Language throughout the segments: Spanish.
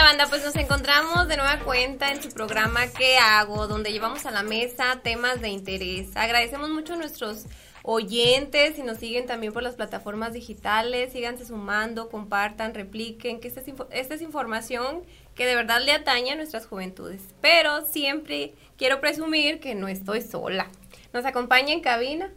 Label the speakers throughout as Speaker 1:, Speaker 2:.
Speaker 1: Banda? Pues nos encontramos de nueva cuenta en su programa ¿Qué hago? Donde llevamos a la mesa temas de interés. Agradecemos mucho a nuestros oyentes y nos siguen también por las plataformas digitales. Síganse sumando, compartan, repliquen, que esta es, esta es información que de verdad le atañe a nuestras juventudes. Pero siempre quiero presumir que no estoy sola. Nos acompaña en cabina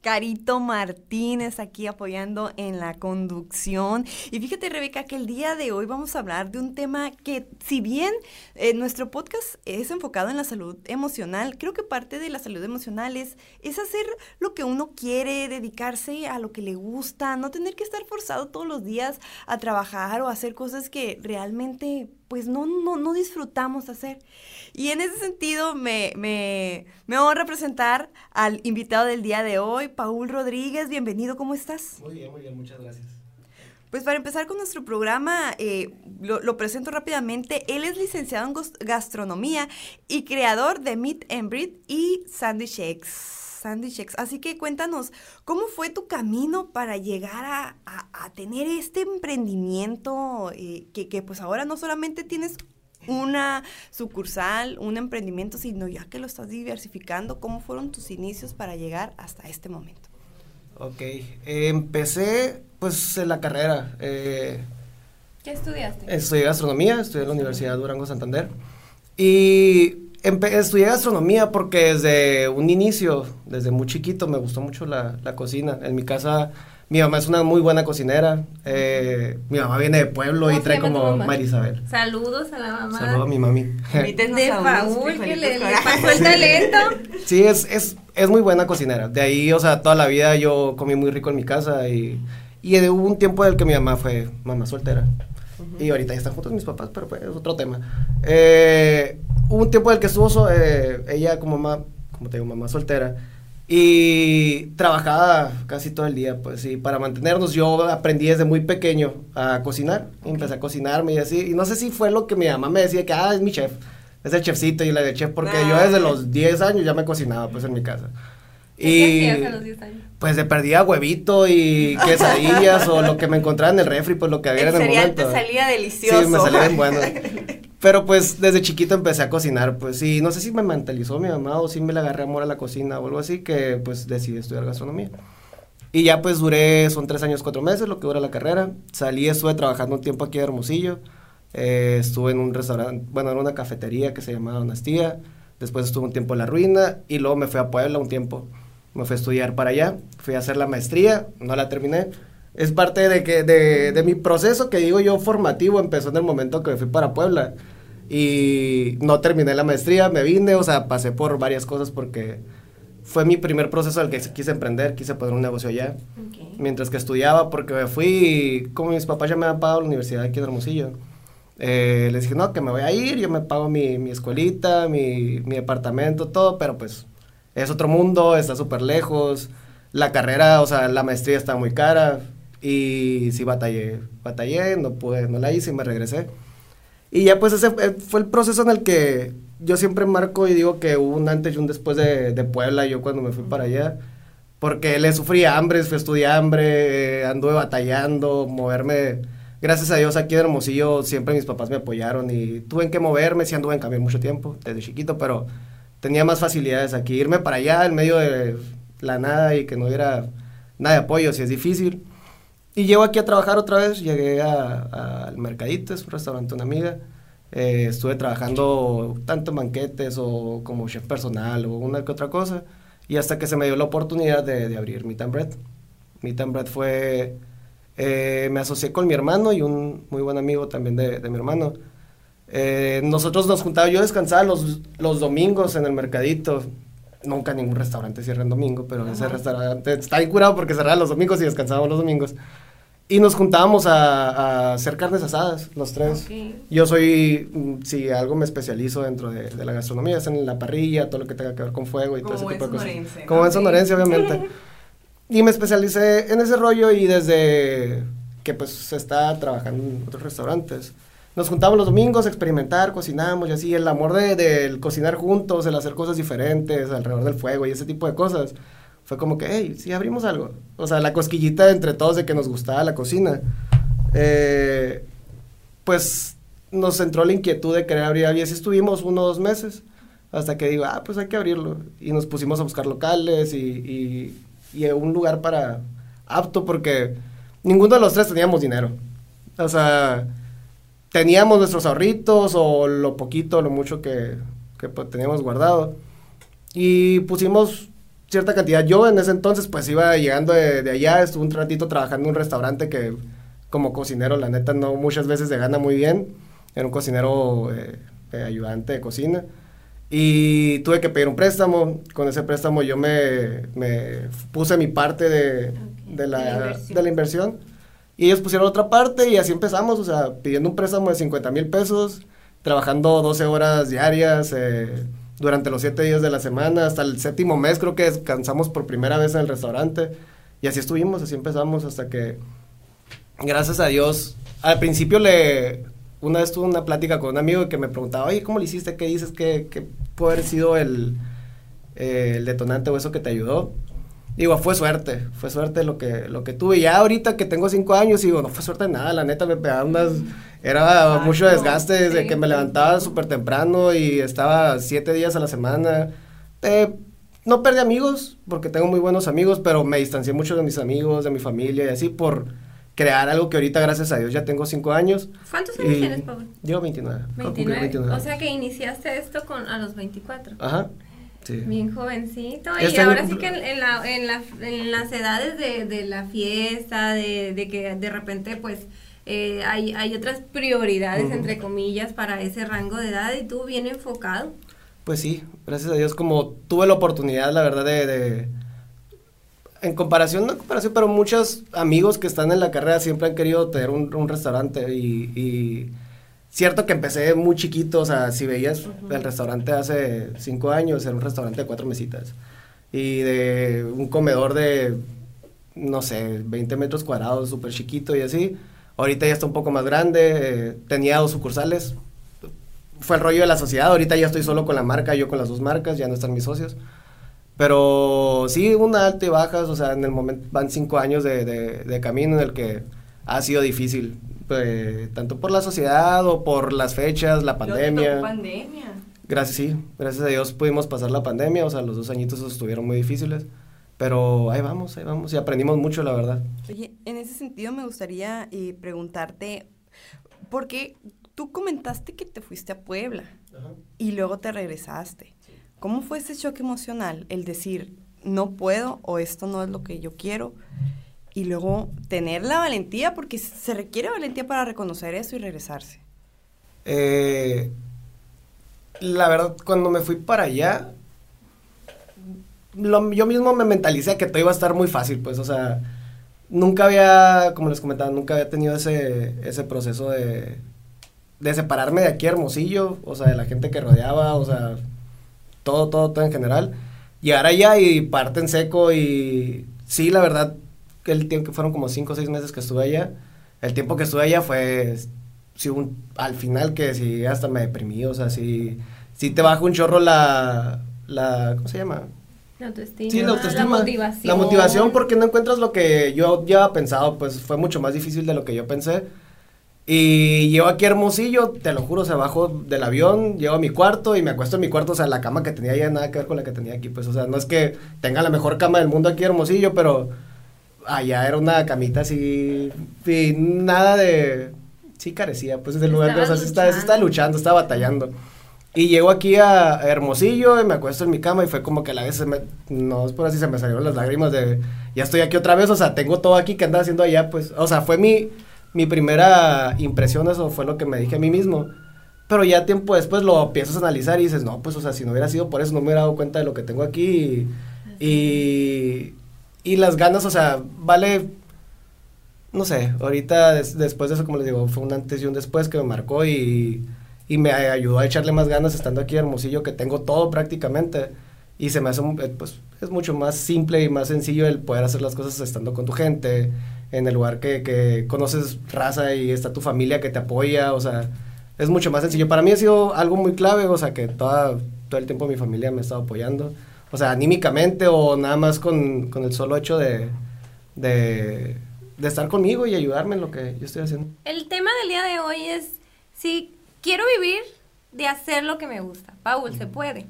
Speaker 2: Carito Martínez aquí apoyando en la conducción. Y fíjate, Rebeca, que el día de hoy vamos a hablar de un tema que, si bien eh, nuestro podcast es enfocado en la salud emocional, creo que parte de la salud emocional es, es hacer lo que uno quiere, dedicarse a lo que le gusta, no tener que estar forzado todos los días a trabajar o hacer cosas que realmente pues no, no, no disfrutamos hacer. Y en ese sentido me, me, me honra presentar al invitado del día de hoy, Paul Rodríguez. Bienvenido, ¿cómo estás?
Speaker 3: Muy bien, muy bien, muchas gracias.
Speaker 2: Pues para empezar con nuestro programa, eh, lo, lo, presento rápidamente. Él es licenciado en gastronomía y creador de Meat and Breed y Sandy Shakes. Sandy Shakes. Así que cuéntanos, ¿cómo fue tu camino para llegar a, a, a tener este emprendimiento eh, que, que pues ahora no solamente tienes una sucursal, un emprendimiento, sino ya que lo estás diversificando, ¿cómo fueron tus inicios para llegar hasta este momento?
Speaker 3: Ok, eh, empecé pues en la carrera. Eh,
Speaker 1: ¿Qué estudiaste?
Speaker 3: Estudié gastronomía, estudié en la Universidad de Durango Santander. Y estudié gastronomía porque desde un inicio, desde muy chiquito, me gustó mucho la, la cosina. En mi casa mi mamá es una muy buena cocinera. Eh, mi mamá viene de pueblo y trae como Marisabel.
Speaker 1: Saludos a la mamá.
Speaker 3: Saludos a mi mami.
Speaker 1: De Paul, que le, le, pasó el talento.
Speaker 3: Sí, es, es, es muy buena cocinera. De ahí, o sea, toda la vida yo comí muy rico en mi casa y, y hubo un tiempo en el que mi mamá fue mamá soltera. Y ahorita ya están juntos mis papás, pero pues es otro tema. Eh, hubo un tiempo en el que estuvo eh, ella como mamá, como te digo, mamá soltera y trabajaba casi todo el día, pues, y para mantenernos yo aprendí desde muy pequeño a cocinar, empecé a cocinarme y así, y no sé si fue lo que mi mamá me decía, que, ah, es mi chef, es el chefcito y la de chef, porque yo desde los 10 años ya me cocinaba, pues, en mi casa.
Speaker 1: ¿Qué hacías a los 10 años?
Speaker 3: Pues de perdía huevito y quesadillas o lo que me encontraba en el refri, pues lo que había
Speaker 2: el
Speaker 3: en el momento.
Speaker 2: te salía delicioso.
Speaker 3: Sí, me salía bien bueno. Pero pues desde chiquito empecé a cocinar, pues sí, no sé si me mentalizó mi mamá o si me le agarré amor a la cocina o algo así, que pues decidí estudiar gastronomía. Y ya pues duré, son tres años, cuatro meses lo que dura la carrera. Salí, estuve trabajando un tiempo aquí en Hermosillo. Eh, estuve en un restaurante, bueno, en una cafetería que se llamaba Donastía. Después estuve un tiempo en La Ruina y luego me fui a Puebla un tiempo. Me fui a estudiar para allá, fui a hacer la maestría, no la terminé. Es parte de, que, de, de mi proceso que digo yo formativo, empezó en el momento que me fui para Puebla y no terminé la maestría, me vine, o sea, pasé por varias cosas porque fue mi primer proceso al que quise emprender, quise poner un negocio allá. Okay. Mientras que estudiaba, porque me fui, como mis papás ya me habían pagado la universidad aquí en Hermosillo, eh, les dije, no, que me voy a ir, yo me pago mi, mi escuelita, mi, mi departamento, todo, pero pues es otro mundo, está súper lejos, la carrera, o sea, la maestría está muy cara y sí batallé, batallé, no pude, no la hice y me regresé. Y ya pues ese fue el proceso en el que yo siempre marco y digo que hubo un antes y un después de, de Puebla, yo cuando me fui para allá, porque le sufrí hambre, estudiar hambre, anduve batallando, moverme, gracias a Dios aquí en Hermosillo siempre mis papás me apoyaron y tuve que moverme, sí anduve en cambio mucho tiempo, desde chiquito, pero tenía más facilidades aquí, irme para allá en medio de la nada y que no hubiera nada de apoyo, si es difícil. Y llego aquí a trabajar otra vez, llegué al Mercadito, es un restaurante, una amiga. Eh, estuve trabajando tanto en banquetes o como chef personal o una que otra cosa. Y hasta que se me dio la oportunidad de, de abrir Meet and Bread. Meet and Bread fue... Eh, me asocié con mi hermano y un muy buen amigo también de, de mi hermano. Eh, nosotros nos juntábamos, yo descansaba los, los domingos en el Mercadito nunca ningún restaurante cierra en domingo, pero ese restaurante está bien curado porque cerraba los domingos y descansábamos los domingos. Y nos juntábamos a, a hacer carnes asadas, los tres.
Speaker 1: Ok.
Speaker 3: Yo soy, mm, si algo me especializo dentro de, de la gastronomía, es en la parrilla, todo lo que tenga que ver con fuego y todo ese tipo de cosas.
Speaker 2: sonorense, ¿no?
Speaker 3: Como
Speaker 2: Sí.
Speaker 3: sonorense, obviamente. y me especialicé en ese rollo y desde que pues se está trabajando en otros restaurantes. Nos juntamos los domingos a experimentar, cocinamos y así. El amor de- del cocinar juntos, el hacer cosas diferentes alrededor del fuego y ese tipo de cosas. Fue como que, hey, sí, abrimos algo. O sea, la cosquillita entre todos de que nos gustaba la cocina. Eh, pues nos entró la inquietud de querer abrir y así estuvimos uno o dos meses. Hasta que digo, ah, pues hay que abrirlo. Y nos pusimos a buscar locales y, y, y un lugar para apto porque ninguno de los tres teníamos dinero. O sea, teníamos nuestros ahorritos o lo poquito, lo mucho que, que pues, teníamos guardado. Y pusimos cierta cantidad. Yo en ese entonces pues iba llegando de, de allá, estuve un ratito trabajando en un restaurante que como cocinero la neta no muchas veces se gana muy bien. Era un cocinero eh, eh, ayudante de cocina. Y tuve que pedir un préstamo. Con ese préstamo yo me, me puse mi parte de, de, la,
Speaker 1: De la
Speaker 3: de la inversión. Y ellos pusieron otra parte y así empezamos, o sea, pidiendo un préstamo de 50 mil pesos, trabajando 12 horas diarias eh, durante los 7 días de la semana, hasta el séptimo mes creo que descansamos por primera vez en el restaurante. Y así estuvimos, así empezamos hasta que, gracias a Dios, al principio le, una vez tuve una plática con un amigo que me preguntaba, oye, ¿cómo le hiciste? ¿Qué dices? ¿Qué, qué puede haber sido el, eh, el detonante o eso que te ayudó? Digo, fue suerte, fue suerte lo que, lo que tuve. Ya ahorita que tengo cinco años, digo, no fue suerte de nada, la neta me pegaba unas, era mucho desgaste desde
Speaker 1: sí,
Speaker 3: que me levantaba súper temprano y estaba siete días a la semana. Eh, no perdí amigos, porque tengo muy buenos amigos, pero me distancié mucho de mis amigos, de mi familia y así por crear algo que ahorita, gracias a Dios, ya tengo cinco años.
Speaker 1: ¿Cuántos años tienes, Pablo?
Speaker 3: Yo 29. voy a cumplir
Speaker 1: 29.
Speaker 3: 29.
Speaker 1: O sea que iniciaste esto con a los 24.
Speaker 3: Ajá. Sí.
Speaker 1: Bien jovencito.
Speaker 3: Este
Speaker 1: y
Speaker 3: año
Speaker 1: ahora sí que en, en la, en, la, en las edades de, de la fiesta, de, de que de repente pues eh, hay, hay otras prioridades, entre comillas, para ese rango de edad y tú bien enfocado.
Speaker 3: Pues sí, gracias a Dios, como tuve la oportunidad, la verdad, de, de- en comparación, no en comparación, pero muchos amigos que están en la carrera siempre han querido tener un, un restaurante y, y cierto que empecé muy chiquito, o sea, si veías el restaurante hace cinco años, era un restaurante de cuatro mesitas y de un comedor de, no sé, 20 metros cuadrados, súper chiquito y así. Ahorita ya está un poco más grande, eh, tenía dos sucursales, fue el rollo de la sociedad. Ahorita ya estoy solo con la marca, yo con las dos marcas, ya no están mis socios. Pero sí, una alta y bajas, o sea, en el momento van cinco años de, de- de camino en el que ha sido difícil, eh, tanto por la sociedad o por las fechas, la pandemia.
Speaker 2: tocó pandemia.
Speaker 3: Gracias, sí, gracias a Dios pudimos pasar la pandemia, o sea, los dos añitos estuvieron muy difíciles, pero ahí vamos, ahí vamos, y aprendimos mucho, la verdad.
Speaker 2: Oye, en ese sentido me gustaría eh, preguntarte, porque tú comentaste que te fuiste a Puebla y luego te regresaste. ¿Cómo fue ese shock emocional? El decir, no puedo o esto no es lo que yo quiero. Y luego tener la valentía, porque se requiere valentía para reconocer eso y regresarse.
Speaker 3: Eh, la verdad, cuando me fui para allá, yo mismo me mentalicé que todo iba a estar muy fácil, pues, o sea, nunca había, como les comentaba, nunca había tenido ese, ese proceso de, de separarme de aquí Hermosillo, o sea, de la gente que rodeaba, o sea, todo, todo, todo en general. Llegar allá y parte en seco y sí, la verdad, el tiempo que fueron como cinco o seis meses que estuve allá, el tiempo que estuve allá fue, sí, un, al final que sí, hasta me deprimí, o sea, sí, sí te baja un chorro la, la, ¿cómo se llama?
Speaker 1: La autoestima.
Speaker 3: Sí, la autoestima.
Speaker 1: La motivación.
Speaker 3: La motivación porque no encuentras lo que yo ya había pensado, pues fue mucho más difícil de lo que yo pensé. Y llego aquí a Hermosillo, te lo juro, se bajo del avión, llego a mi cuarto y me acuesto en mi cuarto, o sea, la cama que tenía allá nada que ver con la que tenía aquí, pues, o sea, no es que tenga la mejor cama del mundo aquí Hermosillo, pero allá era una camita así, y nada de, sí carecía, pues, del lugar, o sea, sí estaba, sí estaba luchando, estaba batallando. Y llego aquí a a Hermosillo y me acuesto en mi cama y fue como que a la vez, se me, no es por así, se me salieron las lágrimas de, ya estoy aquí otra vez, o sea, tengo todo aquí que andaba haciendo allá, pues, o sea, fue mi, mi primera impresión, eso fue lo que me dije a mí mismo. pero ya tiempo después lo empiezas a analizar y dices, no, pues, o sea, si no hubiera sido por eso, no me hubiera dado cuenta de lo que tengo aquí. Y, y, las ganas, o sea, vale, no sé, ahorita después de eso, como les digo, fue un antes y un después que me marcó y, y me ayudó a echarle más ganas estando aquí en Hermosillo, que tengo todo prácticamente. Y se me hace, eh, pues, es mucho más simple y más sencillo el poder hacer las cosas estando con tu gente, en el lugar que, que conoces raza y está tu familia que te apoya, o sea es mucho más sencillo. Para mí ha sido algo muy clave, o sea, que toda, todo el tiempo mi familia me ha estado apoyando, o sea, anímicamente o nada más con, con el solo hecho de, de, de, estar conmigo y ayudarme en lo que yo estoy haciendo.
Speaker 1: El tema del día de hoy es si quiero vivir de hacer lo que me gusta. Paul, se puede.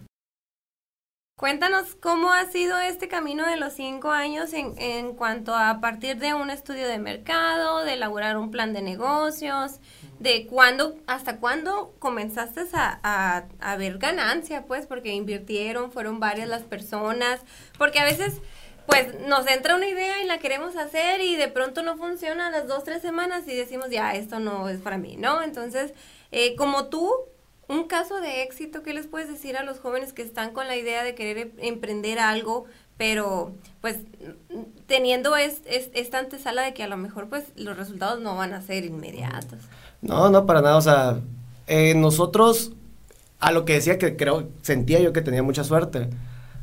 Speaker 1: Cuéntanos cómo ha sido este camino de los cinco años en, en cuanto a partir de un estudio de mercado, de elaborar un plan de negocios, de cuándo, hasta cuándo comenzaste a, a, ver ganancia, pues, porque invirtieron, fueron varias las personas, porque a veces, pues, nos entra una idea y la queremos hacer y de pronto no funciona a las dos, tres semanas y decimos, ya, esto no es para mí, ¿no? Entonces, eh, como tú, un caso de éxito, ¿qué les puedes decir a los jóvenes que están con la idea de querer em, emprender algo, pero pues teniendo es, esta antesala de que a lo mejor pues los resultados no van a ser inmediatos?
Speaker 3: No, no, para nada. O sea, eh, nosotros, a lo que decía que creo, sentía yo que tenía mucha suerte.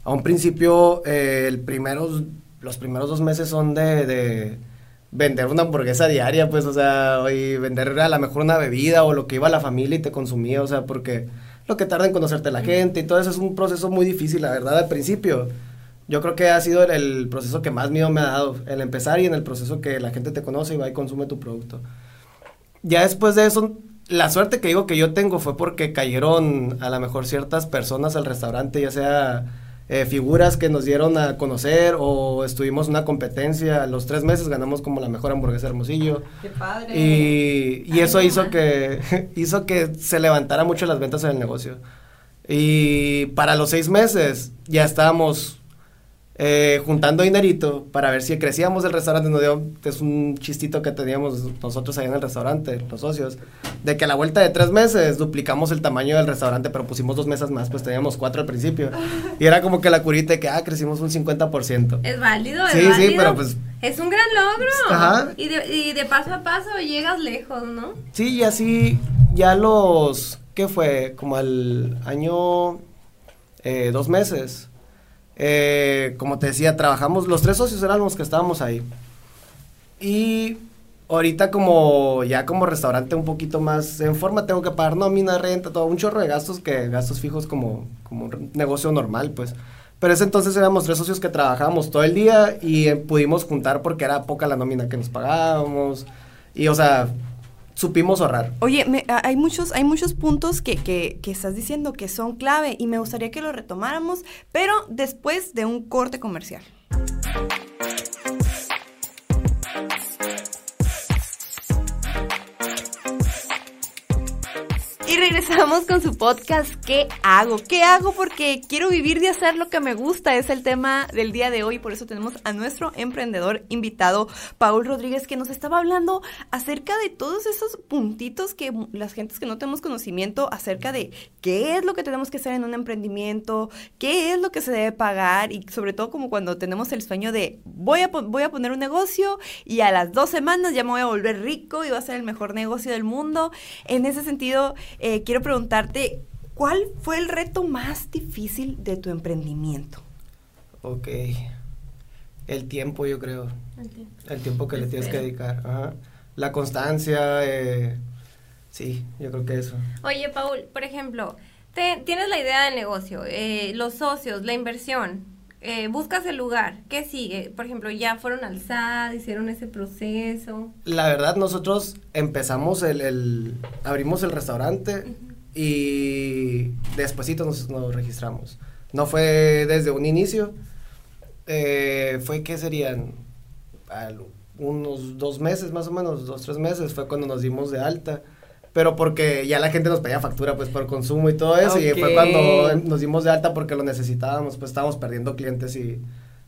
Speaker 3: A un principio, eh, el primeros, los primeros dos meses son de, vender una hamburguesa diaria, pues, o sea, y vender a lo mejor una bebida o lo que iba a la familia y te consumía, o sea, porque lo que tarda en conocerte la gente y todo eso es un proceso muy difícil, la verdad, al principio. Yo creo que ha sido el, el proceso que más miedo me ha dado, el empezar y en el proceso que la gente te conoce y va y consume tu producto ya después de eso, la suerte que digo que yo tengo fue porque cayeron a lo mejor ciertas personas al restaurante, ya sea eh, figuras que nos dieron a conocer o estuvimos en una competencia. Los tres meses ganamos como la mejor hamburguesa Hermosillo.
Speaker 2: ¡Qué padre!
Speaker 3: Y, y eso hizo que, hizo que se levantara mucho las ventas en el negocio. Y para los seis meses ya estábamos eh, juntando dinerito para ver si crecíamos el restaurante. Nos dio, es un chistito que teníamos nosotros ahí en el restaurante, los socios, de que a la vuelta de tres meses duplicamos el tamaño del restaurante, pero pusimos dos mesas más, pues teníamos cuatro al principio. Y era como que la curita de que, ah, crecimos un 50%.
Speaker 1: Es válido, es
Speaker 3: sí,
Speaker 1: válido.
Speaker 3: Sí, pero pues...
Speaker 1: Es un gran logro. Ajá. Y de, y de paso a paso llegas lejos, ¿no?
Speaker 3: Sí, y así ya los, ¿qué fue? Como al año, eh, dos meses eh, como te decía, trabajamos, los tres socios éramos los que estábamos ahí. Y ahorita como ya como restaurante un poquito más en forma, tengo que pagar nómina, renta, todo, un chorro de gastos que gastos fijos como, como negocio normal, pues. Pero ese entonces éramos tres socios que trabajábamos todo el día y eh, pudimos juntar porque era poca la nómina que nos pagábamos. Y o sea, supimos ahorrar.
Speaker 2: Oye, hay, muchos, hay muchos puntos que, que, que, estás diciendo que son clave y me gustaría que lo retomáramos, pero después de un corte comercial. Regresamos con su podcast ¿Qué hago? ¿Qué hago? Porque quiero vivir de hacer lo que me gusta. Es el tema del día de hoy. Por eso tenemos a nuestro emprendedor invitado, Paul Rodríguez, que nos estaba hablando acerca de todos esos puntitos que las gentes que no tenemos conocimiento acerca de qué es lo que tenemos que hacer en un emprendimiento, qué es lo que se debe pagar y sobre todo como cuando tenemos el sueño de voy a, voy a poner un negocio y a las dos semanas ya me voy a volver rico y va a ser el mejor negocio del mundo. En ese sentido, eh, quiero preguntarte, ¿cuál fue el reto más difícil de tu emprendimiento?
Speaker 3: Ok. El tiempo, yo creo. El tiempo. que le tienes que dedicar. La constancia. Eh, sí, yo creo que eso.
Speaker 1: Oye, Paul, por ejemplo, tienes la idea del negocio, eh, los socios, la inversión. buscas el lugar, ¿qué sigue? Por ejemplo, ya fueron al SAD, hicieron ese proceso.
Speaker 3: La verdad, nosotros empezamos el, abrimos el restaurante y despuesito nos, nos, registramos. No fue desde un inicio, eh, fue que serían unos dos meses más o menos, dos, tres meses, fue cuando nos dimos de alta. Pero porque ya la gente nos pedía factura pues por consumo y todo eso. Y fue cuando nos dimos de alta porque lo necesitábamos, pues estábamos perdiendo clientes y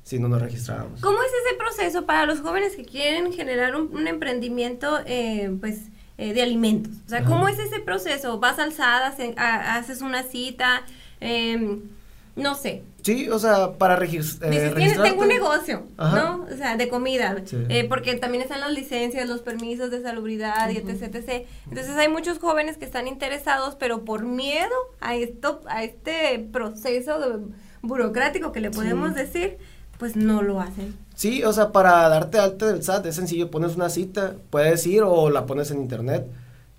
Speaker 3: si no nos registrábamos.
Speaker 1: ¿Cómo es ese proceso para los jóvenes que quieren generar un, emprendimiento, eh, pues eh, de alimentos. O sea, ¿cómo es ese proceso? ¿Vas alzada, haces una cita? Eh, no sé.
Speaker 3: Sí, o sea, para registrar.
Speaker 1: Eh, tengo un negocio, ¿no? O sea, de comida. Eh, porque también están las licencias, los permisos de salubridad y etc, etc. Entonces hay muchos jóvenes que están interesados, pero por miedo a esto, a este proceso burocrático que le podemos decir, pues no lo hacen.
Speaker 3: Sí, o sea, para darte alta del SAT es sencillo, pones una cita, puedes ir o la pones en internet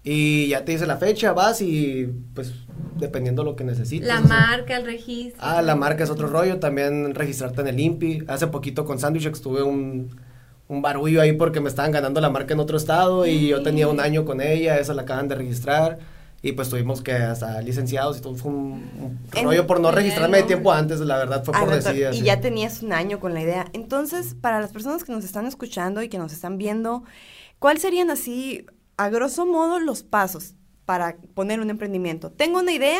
Speaker 3: y ya te dice la fecha, vas y pues dependiendo lo que necesites.
Speaker 1: La marca, el registro.
Speaker 3: Ah, la marca es otro rollo, también registrarte en el INPI. Hace poquito con Sandwich tuve un, un barullo ahí porque me estaban ganando la marca en otro estado y yo tenía un año con ella, esa la acaban de registrar. Y pues tuvimos que hasta licenciados y todo fue un, rollo por no registrarme de tiempo antes, la verdad fue por decir
Speaker 2: Y ya tenías un año con la idea. Entonces, para las personas que nos están escuchando y que nos están viendo, ¿cuáles serían así, a grosso modo, los pasos? para poner un emprendimiento. Tengo una idea,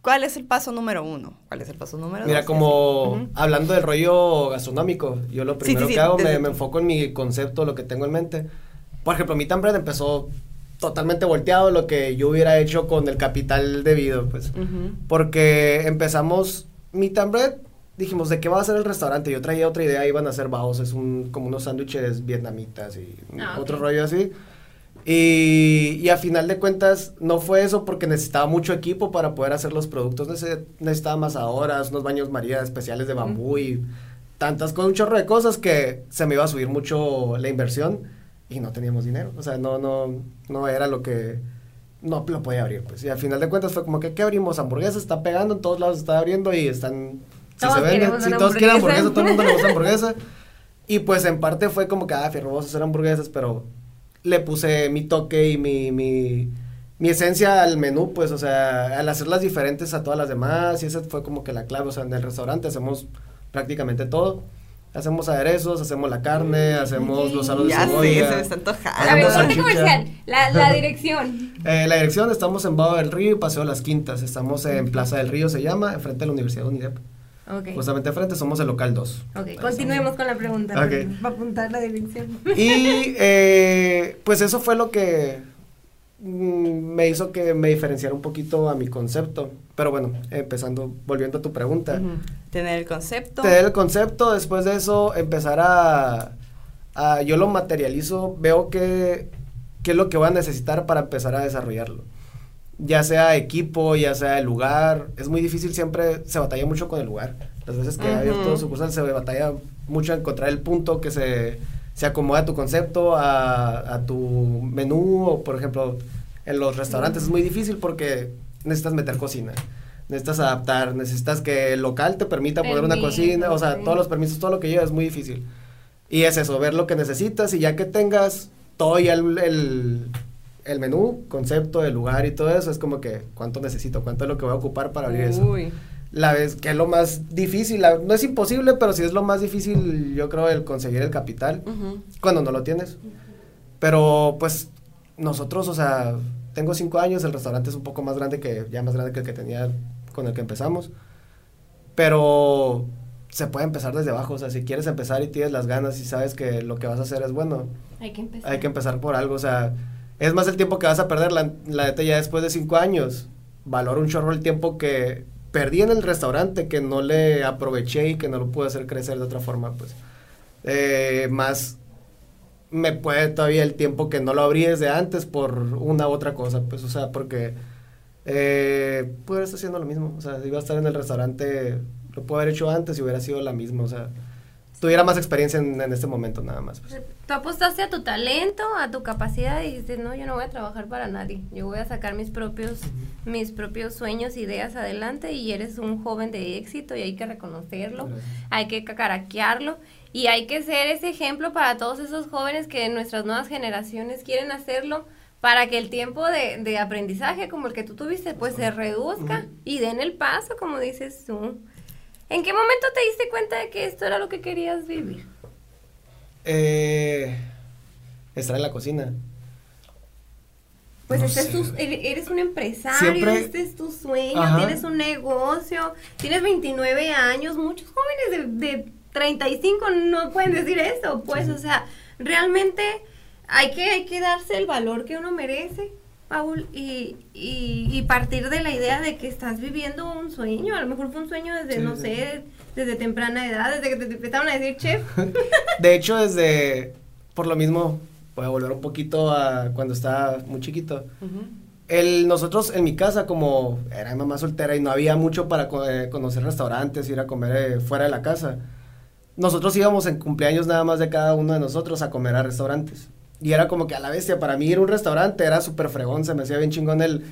Speaker 2: ¿cuál es el paso número uno? ¿Cuál es el paso número
Speaker 3: Mira, como hablando del rollo gastronómico, yo lo primero que hago, me, enfoco en mi concepto, lo que tengo en mente. Por ejemplo, mi Bread empezó totalmente volteado lo que yo hubiera hecho con el capital debido, pues. Porque empezamos mi Bread, dijimos, ¿de qué va a ser el restaurante? Yo traía otra idea, iban a ser bajos, es un, como unos sándwiches vietnamitas y ah, otro rollo así. Y, a final de cuentas no fue eso porque necesitaba mucho equipo para poder hacer los productos. Necesitaba masadoras, unos baños María especiales de bambú y tantas cosas, un chorro de cosas que se me iba a subir mucho la inversión y no teníamos dinero. O sea, no, no, no era lo que no lo podía abrir. Pues. Y al final de cuentas fue como que, ¿qué abrimos? Hamburguesas, está pegando, en todos lados está abriendo y están... Si se venden, si todos quieren hamburguesa, todo el mundo le gusta hamburguesa. Y pues en parte fue como que, ah, fierro, vamos a hacer hamburguesas, pero le puse mi toque y mi, mi, mi, esencia al menú, pues, o sea, al hacerlas diferentes a todas las demás, y esa fue como que la clave, o sea, en el restaurante hacemos prácticamente todo. Hacemos aderezos, hacemos la carne, hacemos los saludos de cebolla.
Speaker 1: Ya se me está antojando. comercial, la, la dirección.
Speaker 3: eh, la dirección, estamos en Bado del Río y Paseo Las Quintas. Estamos en Plaza del Río, se llama, enfrente de la Universidad de UNIDEP. Justamente frente somos el local 2.
Speaker 1: Ok, continuemos con la pregunta. Va a apuntar la dirección.
Speaker 3: Y eh, pues eso fue lo que mm, me hizo que me diferenciara un poquito a mi concepto. Pero bueno, empezando, volviendo a tu pregunta.
Speaker 2: Tener el concepto.
Speaker 3: Tener el concepto, después de eso empezar a, a yo lo materializo, veo que qué es lo que voy a necesitar para empezar a desarrollarlo ya sea equipo, ya sea el lugar, es muy difícil siempre, se batalla mucho con el lugar. Las veces que hay -huh. abierto se batalla mucho a encontrar el punto que se, se acomoda a tu concepto, a, a, tu menú, o por ejemplo, en los restaurantes es muy difícil porque necesitas meter cocina. Necesitas adaptar, necesitas que el local te permita poner una cocina, o sea, todos los permisos, todo lo que lleva es muy difícil. Y es eso, ver lo que necesitas y ya que tengas todo ya el el menú, concepto, el lugar y todo eso, es como que cuánto necesito, cuánto es lo que voy a ocupar para abrir eso. La vez que es lo más difícil, no es imposible, pero sí es lo más difícil, yo creo, el conseguir el capital cuando no lo tienes. Pero pues nosotros, o sea, tengo cinco años, el restaurante es un poco más grande que, ya más grande que el que tenía con el que empezamos. Pero se puede empezar desde abajo, o sea, si quieres empezar y tienes las ganas y sabes que lo que vas a hacer es bueno,
Speaker 1: hay que empezar,
Speaker 3: hay que empezar por algo, o sea, es más el tiempo que vas a perder, la, la neta ya después de cinco años. Valoro un chorro el tiempo que perdí en el restaurante, que no le aproveché y que no lo pude hacer crecer de otra forma, pues. Eh, más me puede todavía el tiempo que no lo abrí desde antes por una u otra cosa, pues, o sea, porque eh, pude estar haciendo lo mismo, o sea, iba a estar en el restaurante, lo pude haber hecho antes y hubiera sido la misma, o sea, tuviera más experiencia en, este momento nada más. Pues.
Speaker 1: Tú apostaste a tu talento, a tu capacidad y dijiste, no, yo no voy a trabajar para nadie, yo voy a sacar mis propios, mis propios sueños, ideas adelante y eres un joven de éxito y hay que reconocerlo, hay que caraquearlo y hay que ser ese ejemplo para todos esos jóvenes que en nuestras nuevas generaciones quieren hacerlo para que el tiempo de, aprendizaje como el que tú tuviste pues se reduzca y den el paso como dices tú. ¿En qué momento te diste cuenta de que esto era lo que querías vivir?
Speaker 3: Eh, estar en la cocina.
Speaker 1: Pues este es eres un empresario, este es tu sueño, tienes un negocio, tienes 29 años, muchos jóvenes de, de 35 no pueden decir eso, pues, o sea, realmente hay que, hay que darse el valor que uno merece, Paul, y, y, y partir de la idea de que estás viviendo un sueño. A lo mejor fue un sueño desde,
Speaker 3: Sí,
Speaker 1: no
Speaker 3: sí.
Speaker 1: sé, desde temprana edad, desde que te empezaron a decir chef.
Speaker 3: De hecho, desde, por lo mismo, voy a volver un poquito a cuando estaba muy chiquito. El, nosotros en mi casa, como era mamá soltera y no había mucho para co- eh, conocer restaurantes, ir a comer eh, fuera de la casa, nosotros íbamos en cumpleaños nada más de cada uno de nosotros a comer a restaurantes. Y era como que a la bestia, para mí ir a un restaurante era súper fregón, se me hacía bien chingón el,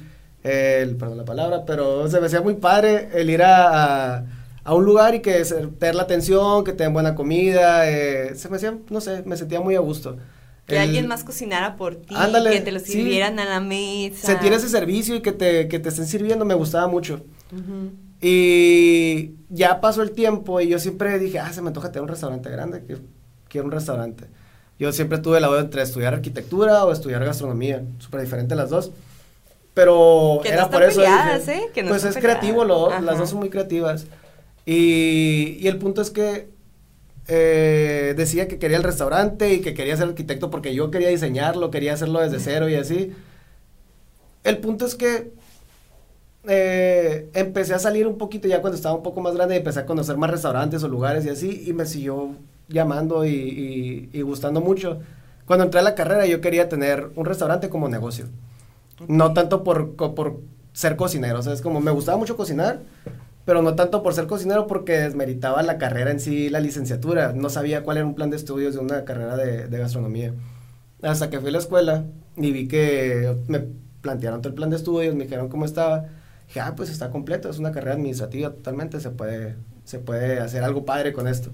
Speaker 3: el, perdón la palabra, pero se me hacía muy padre el ir a, a, a un lugar y que tener la atención, que te den buena comida, eh, se me hacía, no sé, me sentía muy a gusto.
Speaker 2: Que
Speaker 3: El-
Speaker 2: alguien más cocinara por ti,
Speaker 3: Ándale,
Speaker 2: que te lo
Speaker 3: sí.
Speaker 2: sirvieran a la mesa.
Speaker 3: sentir ese servicio y que te, que te estén sirviendo me gustaba mucho. Y ya pasó el tiempo y yo siempre dije, ah, se me antoja tener un restaurante grande, quiero un restaurante. Yo siempre tuve la duda entre estudiar arquitectura o estudiar gastronomía, súper diferente las dos. Pero
Speaker 2: Que no
Speaker 3: era
Speaker 2: están
Speaker 3: por eso.
Speaker 2: peleadas,
Speaker 3: dije,
Speaker 2: ¿eh? Que no
Speaker 3: pues es creativo, lo-
Speaker 2: peleadas.
Speaker 3: las dos son muy creativas. Y, y el punto es que eh, decía que quería el restaurante y que quería ser arquitecto porque yo quería diseñarlo, quería hacerlo desde cero y así. El punto es que eh, empecé a salir un poquito ya cuando estaba un poco más grande y empecé a conocer más restaurantes o lugares y así y me siguió llamando y, y- y gustando mucho. Cuando entré a la carrera yo quería tener un restaurante como negocio. No tanto por, por ser cocinero, o sea, es como me gustaba mucho cocinar, pero no tanto por ser cocinero porque desmeritaba la carrera en sí, la licenciatura. No sabía cuál era un plan de estudios de una carrera de, de gastronomía. Hasta que fui a la escuela y vi que me plantearon todo el plan de estudios, me dijeron cómo estaba. Dije, ah, pues está completo, es una carrera administrativa totalmente, se puede, se puede hacer algo padre con esto.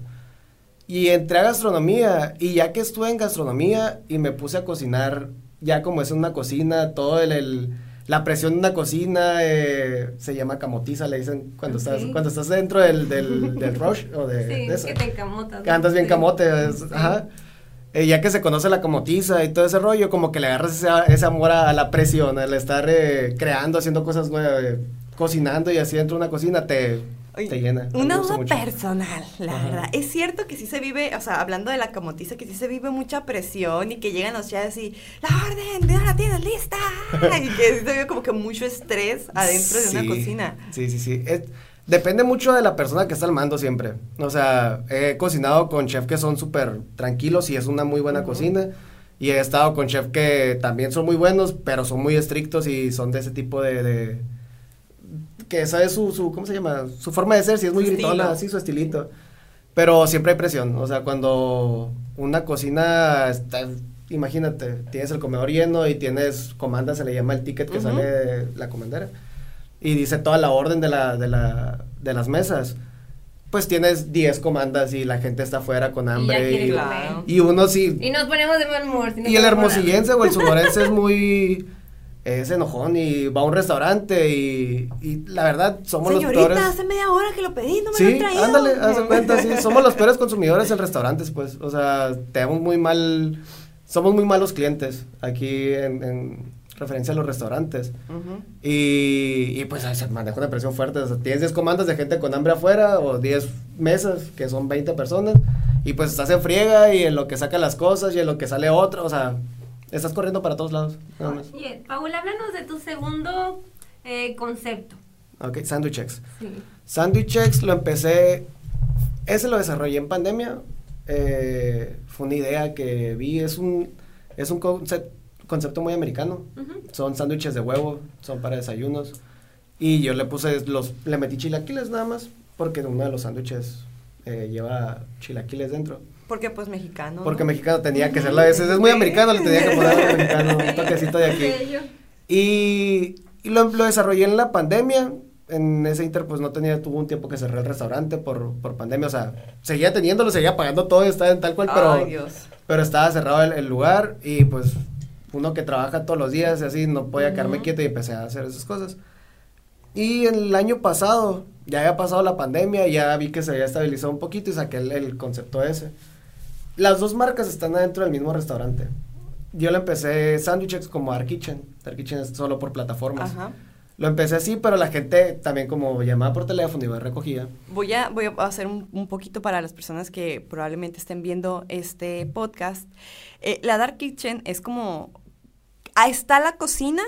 Speaker 3: Y entré a gastronomía y ya que estuve en gastronomía y me puse a cocinar, ya como es una cocina, todo el, el- la presión de una cocina eh, se llama camotiza, le dicen cuando, estás, cuando estás dentro del, del, del rush o de,
Speaker 1: Sí,
Speaker 3: de eso.
Speaker 1: que te encamotas.
Speaker 3: Que andas bien
Speaker 1: Sí.
Speaker 3: camote, es- ajá. Eh, ya que se conoce la camotiza y todo ese rollo, como que le agarras ese, ese amor a, a la presión, al estar eh, creando, haciendo cosas nuevas, cocinando y así dentro de una cocina te, te llena.
Speaker 2: Una duda
Speaker 3: mucho.
Speaker 2: personal, la
Speaker 3: Ajá.
Speaker 2: verdad. Es cierto que sí se vive, o sea, hablando de la camotiza, que sí se vive mucha presión y que llegan los chefs y la orden, de la tienes lista. y que sí se vive como que mucho estrés adentro de una cocina.
Speaker 3: Sí, sí, sí. Es- depende mucho de la persona que está al mando siempre. O sea, he cocinado con chefs que son súper tranquilos y es una muy buena cocina. Y he estado con chefs que también son muy buenos, pero son muy estrictos y son de ese tipo de... de- que esa es su, su, ¿cómo se llama? Su forma de ser, si es muy
Speaker 2: Su
Speaker 3: gritona,
Speaker 2: estilo.
Speaker 3: así su estilito. Pero siempre hay presión, o sea, cuando una cocina está, imagínate, tienes el comedor lleno y tienes comanda, se le llama el ticket que
Speaker 2: Ujú.
Speaker 3: sale de la comandera, y dice toda la orden de, la, de, la, de las mesas, pues tienes 10 comandas y la gente está afuera con
Speaker 1: Y
Speaker 3: hambre y,
Speaker 1: comer.
Speaker 3: y uno sí,
Speaker 1: Y nos ponemos de mal humor. si
Speaker 3: y el hermosillense o el sonorense es muy... Es enojón y va a un restaurante y, y la verdad somos los peores.
Speaker 2: hace media hora que lo pedí, no me lo
Speaker 3: Sí,
Speaker 2: han traído.
Speaker 3: ándale, haz cuenta, sí. Somos los peores consumidores en restaurantes, pues. O sea, tenemos muy mal. Somos muy malos clientes aquí en, en referencia a los restaurantes. Y, y, pues se maneja una presión fuerte. O sea, tienes 10 comandas de gente con hambre afuera o 10 mesas que son 20 personas. Y pues estás en friega y en lo que saca las cosas y en lo que sale otra. O sea, estás corriendo para todos lados.
Speaker 1: Oye, Paul, háblanos de tu segundo eh, concepto.
Speaker 3: Ok, Sandwichex.
Speaker 1: Sí.
Speaker 3: Sandwichex lo empecé, ese lo desarrollé en pandemia. eh, fue una idea que vi, es un, es un concep- concepto muy americano.
Speaker 1: Ujú.
Speaker 3: Son sándwiches de huevo, son para desayunos. Y yo le puse, los, le metí chilaquiles nada más, porque uno de los sándwiches eh, lleva chilaquiles dentro.
Speaker 2: Porque pues mexicano.
Speaker 3: Porque
Speaker 2: ¿no?
Speaker 3: mexicano tenía que ser la es, es muy americano, le tenía que poner algo mexicano, un toquecito de aquí. Y, y lo, lo desarrollé en la pandemia. En ese inter, pues no tenía, tuvo un tiempo que cerré el restaurante por, por pandemia. O sea, seguía teniéndolo, seguía pagando todo, estaba en tal cual, pero,
Speaker 2: Ay, Dios.
Speaker 3: pero estaba cerrado el, el lugar. Y pues uno que trabaja todos los días y así, no podía quedarme quieto y empecé a hacer esas cosas. Y el año pasado, ya había pasado la pandemia, ya vi que se había estabilizado un poquito y saqué el, el concepto ese. Las dos marcas están adentro del mismo restaurante. Yo le empecé Sandwichex como Dark Kitchen. Dark Kitchen es solo por plataformas.
Speaker 2: Ajá.
Speaker 3: Lo empecé así, pero la gente también como llamaba por teléfono y me recogía.
Speaker 2: Voy a, voy a hacer un, un poquito para las personas que probablemente estén viendo este podcast. Eh, la Dark Kitchen es como, ahí está la cocina,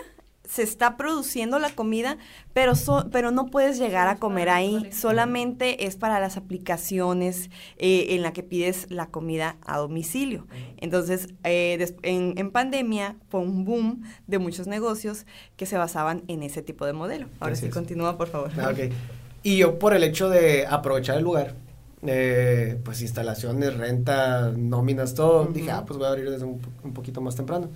Speaker 2: se está produciendo la comida, pero, so- pero no puedes llegar a comer ahí. Solamente es para las aplicaciones eh, en la que pides la comida a domicilio. Entonces, eh, en, en pandemia fue un boom de muchos negocios que se basaban en ese tipo de modelo. Ahora sí, continúa, por favor.
Speaker 3: Ah. Y yo por el hecho de aprovechar el lugar, eh, pues instalaciones, renta, nóminas, todo, dije, ah, pues voy a abrir desde un, un poquito más temprano.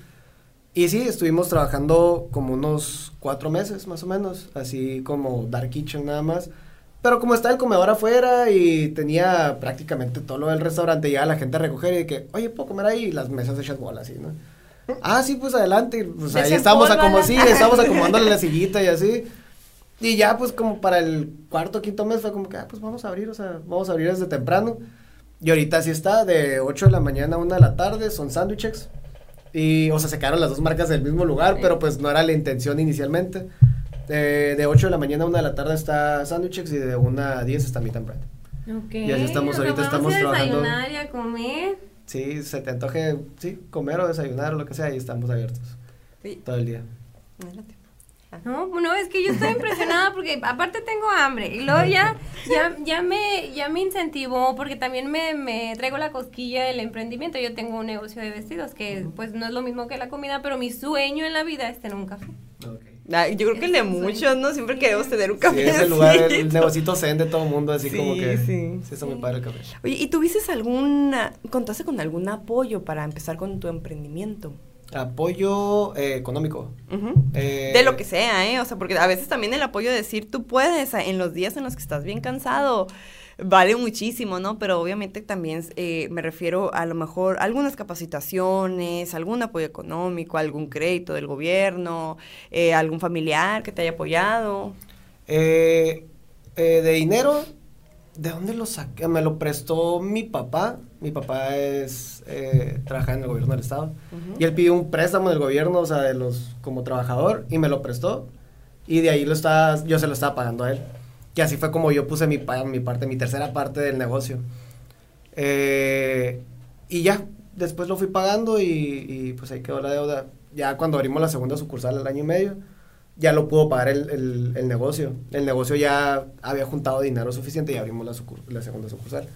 Speaker 3: Y sí, estuvimos trabajando como unos cuatro meses más o menos, así como Dark Kitchen nada más. Pero como está el comedor afuera y tenía prácticamente todo lo del restaurante, ya la gente a recoger y de que, oye, ¿puedo comer ahí? Y las mesas hechas bolas, así, ¿no? Ah, sí, pues adelante. Pues ahí estamos como sí, estamos acomodándole la sillita y así. Y ya, pues, como para el cuarto, quinto mes fue como que, ah, pues vamos a abrir, o sea, vamos a abrir desde temprano. Y ahorita sí está, de 8 de la mañana a 1 de la tarde, son sándwiches. Y, o sea, se quedaron las dos marcas del mismo lugar, pero pues no era la intención inicialmente. De, de 8 de la mañana a 1 de la tarde está sándwiches y de 1 a 10 está meat and bread.
Speaker 1: Ok.
Speaker 3: Y así estamos ahorita,
Speaker 1: podemos
Speaker 3: estamos
Speaker 1: a
Speaker 3: trabajando.
Speaker 1: desayunar y a comer.
Speaker 3: Sí, se te antoje, sí, comer o desayunar o lo que sea, y estamos abiertos
Speaker 2: Sí.
Speaker 3: todo el día.
Speaker 2: Adelante.
Speaker 1: No, no, es que yo estoy impresionada porque aparte tengo hambre y luego ya, ya, ya me, ya me incentivó porque también me, me traigo la cosquilla del emprendimiento. Yo tengo un negocio de vestidos que pues no es lo mismo que la comida, pero mi sueño en la vida es tener un café.
Speaker 2: Ah, yo creo que el de muchos, ¿no? Siempre queremos tener un
Speaker 3: Sí,
Speaker 2: café.
Speaker 3: es el lugar, el negocito zen de todo el mundo, así
Speaker 2: Sí,
Speaker 3: como que.
Speaker 2: sí.
Speaker 3: Sí, está muy padre el café.
Speaker 2: Oye, ¿y tuviste alguna, contaste con algún apoyo para empezar con tu emprendimiento?
Speaker 3: Apoyo eh, económico. Eh,
Speaker 2: De lo que sea, ¿eh? O sea, porque a veces también el apoyo de decir tú puedes en los días en los que estás bien cansado vale muchísimo, ¿no? Pero obviamente también eh, me refiero a lo mejor a algunas capacitaciones, algún apoyo económico, algún crédito del gobierno, eh, algún familiar que te haya apoyado.
Speaker 3: Eh, de dinero, ¿de dónde lo saqué? Me lo prestó mi papá. Mi papá es eh, trabaja en el gobierno del estado.
Speaker 2: Ujú.
Speaker 3: Y él pidió un préstamo del gobierno, o sea, de los como trabajador, y me lo prestó. Y de ahí lo estaba, yo se lo estaba pagando a él. Y así fue como yo puse mi, mi parte, mi tercera parte del negocio. Eh, y ya, después lo fui pagando y, y, pues ahí quedó la deuda. Ya cuando abrimos la segunda sucursal al año y medio, ya lo pudo pagar el, el- el negocio. El negocio ya había juntado dinero suficiente y abrimos la, la segunda sucursal.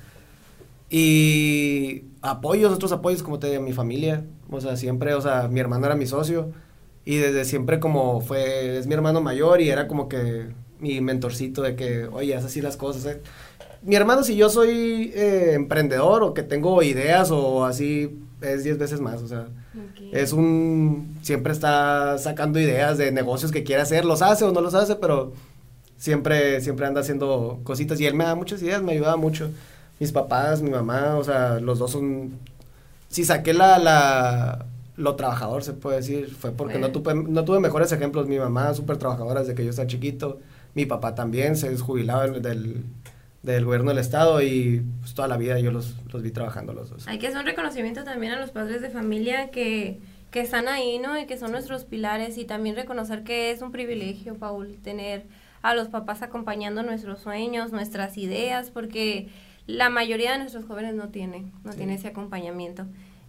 Speaker 3: Y apoyos, otros apoyos, como te digo, mi familia. O sea, siempre, o sea, mi hermano era mi socio. Y desde siempre como fue, es mi hermano mayor y era como que mi mentorcito de que, oye, haz así las cosas. eh". Mi hermano, si yo soy eh, emprendedor o que tengo ideas o así, es 10 veces más. O sea, es un, siempre está sacando ideas de negocios que quiere hacer, los hace o no los hace, pero siempre, siempre anda haciendo cositas y él me da muchas ideas, me ayuda mucho. Mis papás, mi mamá, o sea, los dos son, si saqué la, la, lo trabajador, se puede decir, fue porque no, tuve, no tuve mejores ejemplos. Mi mamá, súper trabajadora desde que yo estaba chiquito. Mi papá también, se del, del, del gobierno del estado y pues, toda la vida yo los, los vi trabajando los dos.
Speaker 1: Hay que hacer un reconocimiento también a los padres de familia que, que están ahí, ¿no? Y que son nuestros pilares y también reconocer que es un privilegio, Paul, tener a los papás acompañando nuestros sueños, nuestras ideas, porque la mayoría de nuestros jóvenes no tienen, no
Speaker 3: Sí.
Speaker 1: tiene ese acompañamiento.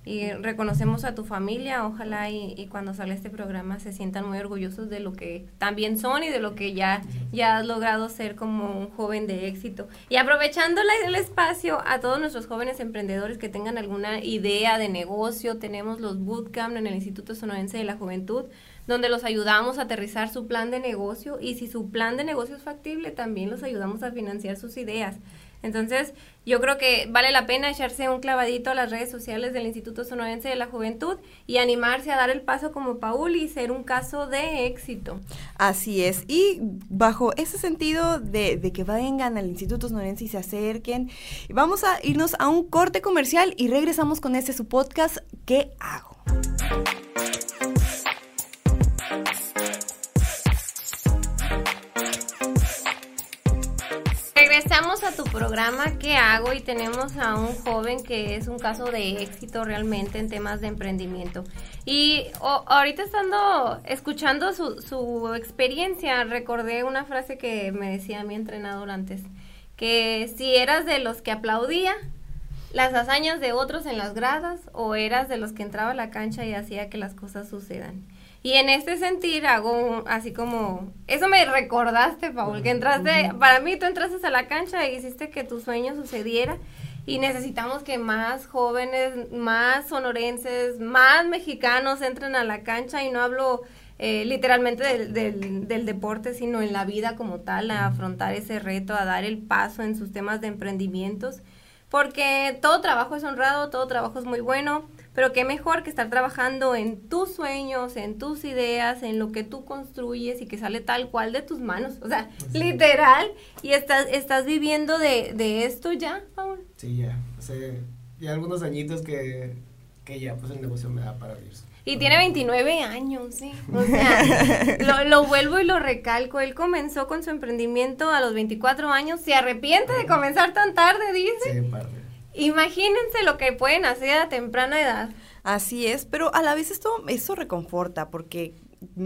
Speaker 1: Y reconocemos a tu familia, ojalá y, y cuando sale este programa se sientan muy orgullosos de lo que también son y de lo que ya, ya has logrado ser como un joven de éxito. Y aprovechando la- el espacio a todos nuestros jóvenes emprendedores que tengan alguna idea de negocio, tenemos los bootcamp en el Instituto Sonorense de la Juventud, donde los ayudamos a aterrizar su plan de negocio y si su plan de negocio es factible, también los ayudamos a financiar sus ideas. Entonces, yo creo que vale la pena echarse un clavadito a las redes sociales del Instituto Sonorense de la Juventud y animarse a dar el paso como Paul y ser un caso de éxito.
Speaker 2: Así es. Y bajo ese sentido de, de que vengan al Instituto Sonorense y se acerquen, vamos a irnos a un corte comercial y regresamos con este su podcast, ¿Qué hago?
Speaker 1: Regresamos a tu programa ¿Qué hago? Y tenemos a un joven que es un caso de éxito realmente en temas de emprendimiento. Y ahorita estando escuchando su, su experiencia, recordé una frase que me decía mi entrenador antes, que si eras de los que aplaudía las hazañas de otros en las gradas o eras de los que entraba a la cancha y hacía que las cosas sucedan. Y en este sentir hago así como, eso me recordaste, Paul, que entraste, para mí tú entraste a la cancha y hiciste que tu sueño sucediera. Y necesitamos que más jóvenes, más sonorenses, más mexicanos entren a la cancha. Y no hablo eh, literalmente del, del, deporte, sino en la vida como tal, a afrontar ese reto, a dar el paso en sus temas de emprendimientos, porque todo trabajo es honrado, todo trabajo es muy bueno pero qué mejor que estar trabajando en tus sueños, en tus ideas, en lo que tú construyes y que sale tal cual de tus manos. O sea, literal. Y estás, estás viviendo de, de esto ya, Paul.
Speaker 3: Sí, ya. Hace ya algunos añitos que, que ya pues el negocio me da para vivir.
Speaker 1: Y tiene 29 años, sí. O sea, lo, lo, vuelvo y lo recalco. Él comenzó con su emprendimiento a los 24 años. Se arrepiente de comenzar tan tarde, dice.
Speaker 3: Sí, parte.
Speaker 1: Imagínense lo que pueden hacer a temprana edad.
Speaker 2: Así es, pero a la vez esto, eso reconforta porque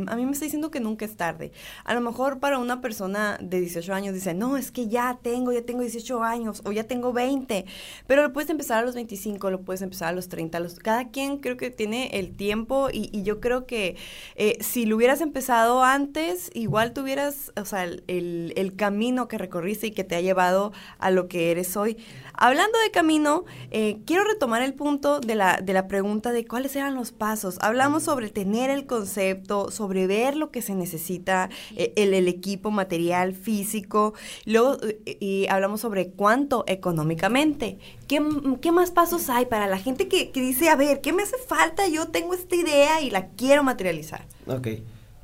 Speaker 2: a mí me está diciendo que nunca es tarde. A lo mejor para una persona de 18 años dice, no, es que ya tengo, ya tengo 18 años o ya tengo 20, pero lo puedes empezar a los 25, lo puedes empezar a los 30, los, cada quien creo que tiene el tiempo y, yo creo que eh, si lo hubieras empezado antes, igual tuvieras, o sea, el, el, camino que recorriste y que te ha llevado a lo que eres hoy. Hablando de camino, eh, quiero retomar el punto de la, de la pregunta de cuáles eran los pasos. Hablamos sobre tener el concepto, sobre ver lo que se necesita, eh, el, el, equipo material, físico. Luego eh, y hablamos sobre cuánto económicamente. ¿Qué, ¿Qué, más pasos hay para la gente que, que, dice, a ver, ¿qué me hace falta? Yo tengo esta idea y la quiero materializar.
Speaker 3: Ok.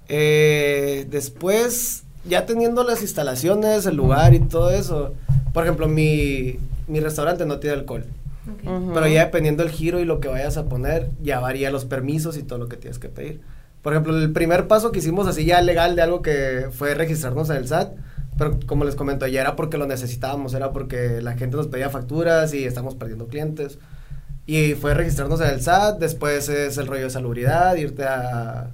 Speaker 3: Eh, después, ya teniendo las instalaciones, el lugar y todo eso, por ejemplo, mi, mi restaurante no tiene alcohol. Pero ya dependiendo del giro y lo que vayas a poner, ya varía los permisos y todo lo que tienes que pedir. Por ejemplo, el primer paso que hicimos así ya legal de algo que fue registrarnos en el SAT, pero como les comento, ya era porque lo necesitábamos, era porque la gente nos pedía facturas y estamos perdiendo clientes. Y fue registrarnos en el SAT, después es el rollo de salubridad, irte a...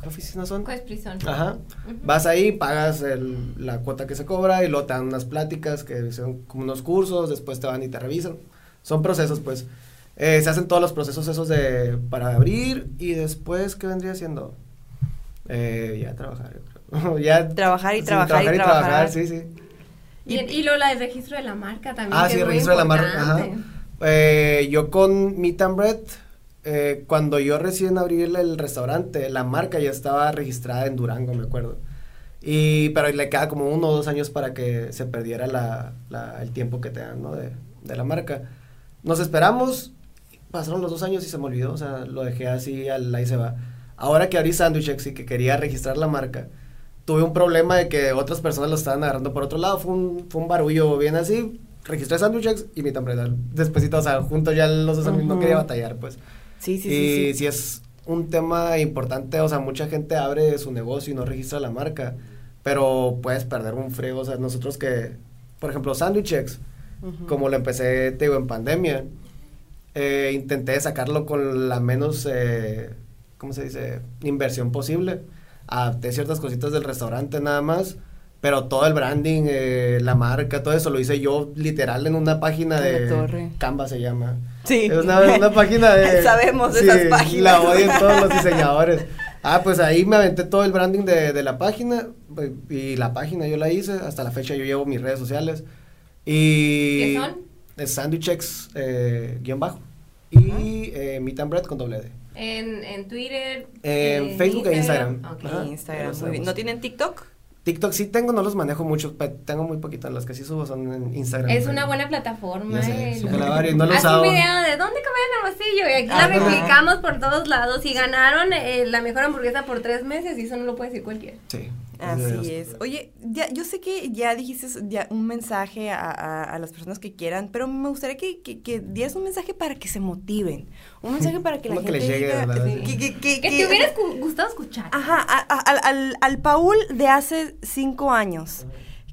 Speaker 3: ¿Qué oficinas son?
Speaker 1: Pues prisión.
Speaker 3: Ajá. Vas ahí, pagas el, la cuota que se cobra y luego te dan unas pláticas que son como unos cursos, después te van y te revisan. Son procesos, pues. Eh, se hacen todos los procesos esos de para abrir y después, ¿qué vendría siendo? Eh, ya trabajar,
Speaker 2: ya, trabajar y trabajar, y trabajar.
Speaker 3: sí, sí.
Speaker 1: Y, y, lo del registro de la marca también.
Speaker 3: Ah, sí, el registro de la marca. Eh, yo con Meet and Bread, eh, cuando yo recién abrí el, restaurante, la marca ya estaba registrada en Durango, me acuerdo. Y, pero le queda como uno o dos años para que se perdiera la, la, el tiempo que te dan, ¿no? De, de la marca. Nos esperamos, pasaron los dos años y se me olvidó, o sea, lo dejé así, al, ahí se va. Ahora que abrí Sandwichex y que quería registrar la marca, tuve un problema de que otras personas lo estaban agarrando por otro lado, fue un, fue un barullo bien así, registré Sandwichex y mi tambre después, o sea, juntos ya los dos amigos no quería batallar, pues.
Speaker 2: Sí, sí,
Speaker 3: sí,
Speaker 2: sí.
Speaker 3: si es un tema importante, o sea, mucha gente abre su negocio y no registra la marca, pero puedes perder un frego, o sea, nosotros que, por ejemplo, Sandwichex, como lo empecé, te digo, en pandemia, eh, intenté sacarlo con la menos, eh, ¿cómo se dice?, inversión posible. Adapté ciertas cositas del restaurante nada más, pero todo el branding, eh, la marca, todo eso lo hice yo literal en una página de... Canva se llama.
Speaker 2: Sí.
Speaker 3: Es una, página de...
Speaker 2: Sabemos de esas páginas.
Speaker 3: La odian todos los diseñadores. Ah, pues ahí me aventé todo el branding de, de la página y la página yo la hice. Hasta la fecha yo llevo mis redes sociales. Y...
Speaker 1: ¿Qué son?
Speaker 3: Sandwichex eh, guion bajo. Y eh, Meet and Bread con doble D.
Speaker 1: En, en Twitter.
Speaker 3: En Facebook e Instagram.
Speaker 2: Ok, Instagram. Muy bien. ¿No tienen TikTok?
Speaker 3: TikTok sí tengo, no los manejo mucho, tengo muy poquitas, las que sí subo son en Instagram.
Speaker 1: Es una buena plataforma.
Speaker 3: Eh, no lo
Speaker 1: Haz un video de dónde comer el hermosillo y aquí la replicamos por todos lados y ganaron eh, la mejor hamburguesa por tres meses y eso no lo puede decir cualquiera.
Speaker 3: Sí.
Speaker 2: Así es. Oye, ya, yo sé que ya dijiste ya un mensaje a, a, las personas que quieran, pero me gustaría que, que, que, dieras un mensaje para que se motiven. Un mensaje para que la gente
Speaker 3: que les llegue,
Speaker 1: que, que, que, te hubieras gustado escuchar.
Speaker 2: Ajá, al, al, al Paul de hace cinco años.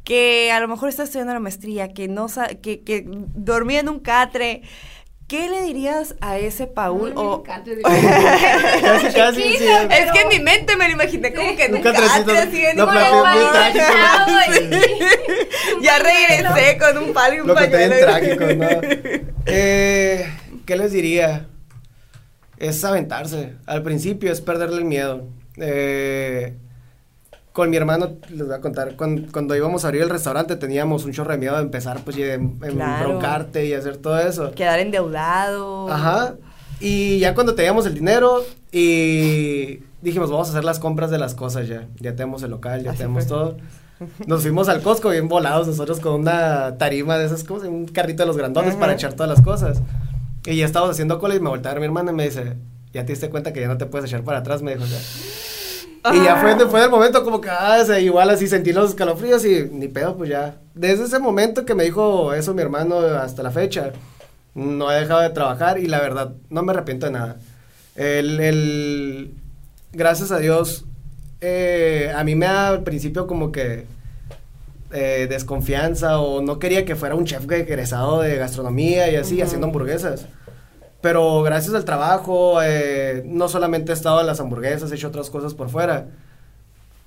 Speaker 2: que a lo mejor está estudiando la maestría, que no que, que dormía en un catre, ¿qué le dirías a ese Paul? o,
Speaker 3: Casi, casi, sí.
Speaker 2: es que en mi mente me lo imaginé como que catre así en
Speaker 3: no,
Speaker 2: un. Ya regresé con un palo y un
Speaker 3: Lo que
Speaker 2: pañuelo.
Speaker 3: trágico, ¿no? Eh, ¿Qué les diría? Es aventarse. Al principio es perderle el miedo. Eh, con mi hermano, les voy a contar, cuan- cuando, íbamos a abrir el restaurante teníamos un chorro de miedo de empezar, pues, y de em-
Speaker 2: Claro.
Speaker 3: y hacer todo eso.
Speaker 2: Quedar endeudado.
Speaker 3: Ajá. Y ya cuando teníamos el dinero y dijimos, vamos a hacer las compras de las cosas ya. Ya tenemos el local, ya
Speaker 2: Así
Speaker 3: tenemos
Speaker 2: fue.
Speaker 3: todo. Nos fuimos al Costco bien volados nosotros con una tarima de esas cosas, un carrito de los grandones para echar todas las cosas. Y ya estábamos haciendo cola y me voltea a ver mi hermana y me dice, ¿ya te diste cuenta que ya no te puedes echar para atrás? Me dijo, o sea. Y ya fue, fue el momento como que, ah, igual así sentí los escalofríos y ni pedo, pues ya. Desde ese momento que me dijo eso mi hermano hasta la fecha, no he dejado de trabajar y la verdad, no me arrepiento de nada. El, el- gracias a Dios, eh, a mí me da al principio como que eh, desconfianza o no quería que fuera un chef egresado de gastronomía y así, haciendo hamburguesas. Pero gracias al trabajo, eh, no solamente he estado en las hamburguesas, he hecho otras cosas por fuera.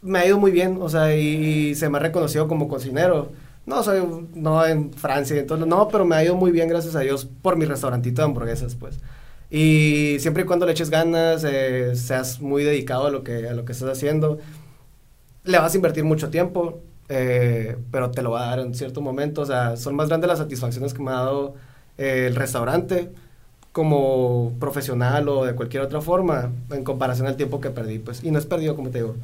Speaker 3: Me ha ido muy bien, o sea, y, y se me ha reconocido como cocinero. No soy, no en Francia, entonces, no, pero me ha ido muy bien, gracias a Dios, por mi restaurantito de hamburguesas, pues. Y siempre y cuando le eches ganas, eh, seas muy dedicado a lo que, a lo que estás haciendo, le vas a invertir mucho tiempo, eh, pero te lo va a dar en cierto momento. O sea, son más grandes las satisfacciones que me ha dado eh, el restaurante como profesional o de cualquier otra forma en comparación al tiempo que perdí. Pues, y no es perdido, como te digo.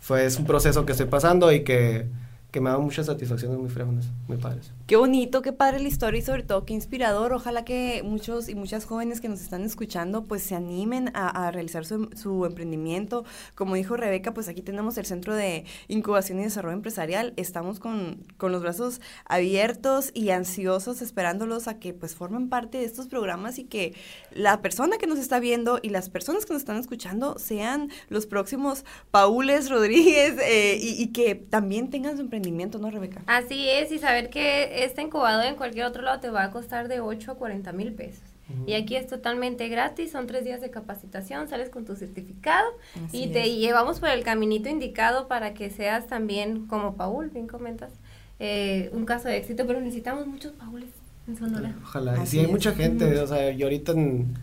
Speaker 3: Fue, es un proceso que estoy pasando y que, que me ha dado muchas satisfacciones muy fregonas, muy padres.
Speaker 2: Qué bonito, qué padre la historia y sobre todo qué inspirador. Ojalá que muchos y muchas jóvenes que nos están escuchando pues se animen a, a realizar su, su emprendimiento. Como dijo Rebeca, pues aquí tenemos el Centro de Incubación y Desarrollo Empresarial. Estamos con, con los brazos abiertos y ansiosos esperándolos a que pues formen parte de estos programas y que la persona que nos está viendo y las personas que nos están escuchando sean los próximos Paules Rodríguez eh, y, y que también tengan su emprendimiento, ¿no, Rebeca?
Speaker 1: Así es, y saber que este incubador en cualquier otro lado te va a costar de 8 a 40 mil pesos. Y aquí es totalmente gratis, son tres días de capacitación, sales con tu certificado
Speaker 2: Así
Speaker 1: y te
Speaker 2: es.
Speaker 1: llevamos por el caminito indicado para que seas también, como Paul, bien comentas, eh, un caso de éxito, pero necesitamos muchos Paules en Sonora.
Speaker 3: Ojalá. Y
Speaker 2: Así
Speaker 3: sí, hay mucha gente, o sea, yo ahorita en,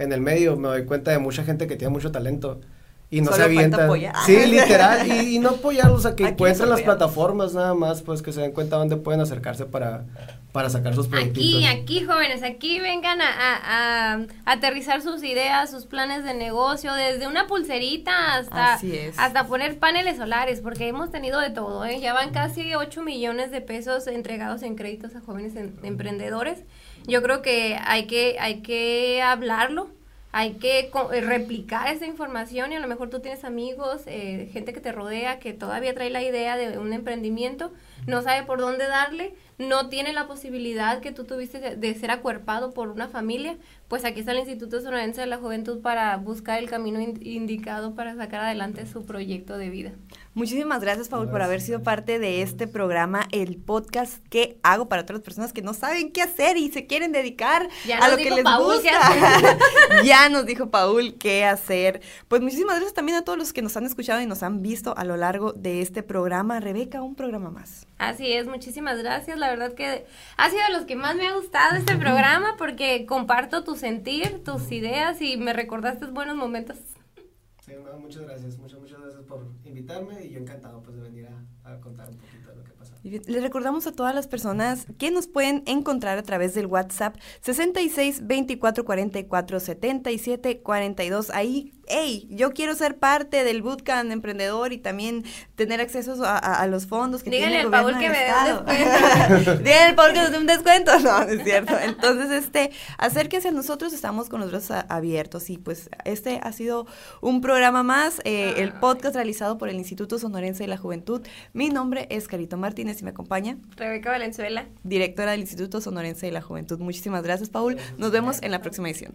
Speaker 3: en el medio me doy cuenta de mucha gente que tiene mucho talento y no
Speaker 2: Solo
Speaker 3: se avientan. Sí, literal, y, y no apoyarlos, sea, que
Speaker 2: Aquí
Speaker 3: encuentren las plataformas nada más, pues que se den cuenta dónde pueden acercarse para, para sacar sus productitos.
Speaker 1: Aquí, aquí, jóvenes, aquí vengan a, a- a aterrizar sus ideas, sus planes de negocio, desde una pulserita hasta, hasta poner paneles solares, porque hemos tenido de todo, ¿eh? Ya van casi 8 millones de pesos entregados en créditos a jóvenes en- emprendedores. Yo creo que hay que, hay que hablarlo, hay que eh, replicar esa información y a lo mejor tú tienes amigos, eh, gente que te rodea que todavía trae la idea de un emprendimiento, no sabe por dónde darle, no tiene la posibilidad que tú tuviste de ser acuerpado por una familia, pues aquí está el Instituto Sonorense de la Juventud para buscar el camino in- indicado para sacar adelante su proyecto de vida.
Speaker 2: Muchísimas gracias, Paul, por haber sido parte de este programa, el podcast que hago para todas las personas que no saben qué hacer y se quieren dedicar
Speaker 1: Ya
Speaker 2: a lo que les
Speaker 1: Paul
Speaker 2: gusta. ya nos dijo Paul qué hacer. Pues muchísimas gracias también a todos los que nos han escuchado y nos han visto a lo largo de este programa. Rebeca, un programa más.
Speaker 1: Así es, muchísimas gracias. La verdad que ha sido de los que más me ha gustado este programa porque comparto tu sentir, tus ideas y me recordaste buenos momentos.
Speaker 3: Sí, no, muchas gracias, muchas, muchas gracias por invitarme y yo encantado pues de venir a, a contar un poquito de lo que ha pasado.
Speaker 2: Y bien, Les recordamos a todas las personas que nos pueden encontrar a través del WhatsApp 66 24 44 77 42. Ahí, hey, yo quiero ser parte del Bootcamp emprendedor y también tener acceso a, a- a los fondos que
Speaker 1: Díganle
Speaker 2: tiene el
Speaker 1: al Paul
Speaker 2: gobierno
Speaker 1: que
Speaker 2: del
Speaker 1: me dé un
Speaker 2: estado.
Speaker 1: descuento.
Speaker 2: Díganle al Paul que nos dé un descuento. No, no es cierto. Entonces, este, acérquese a nosotros, estamos con los brazos a- abiertos y pues este ha sido un programa más, eh, el podcast realizado por el Instituto Sonorense de la Juventud. Mi nombre es Carito Martínez y me acompaña
Speaker 1: Rebeca Valenzuela.
Speaker 2: directora del Instituto Sonorense de la Juventud. Muchísimas gracias, Paul. Nos vemos en la próxima edición.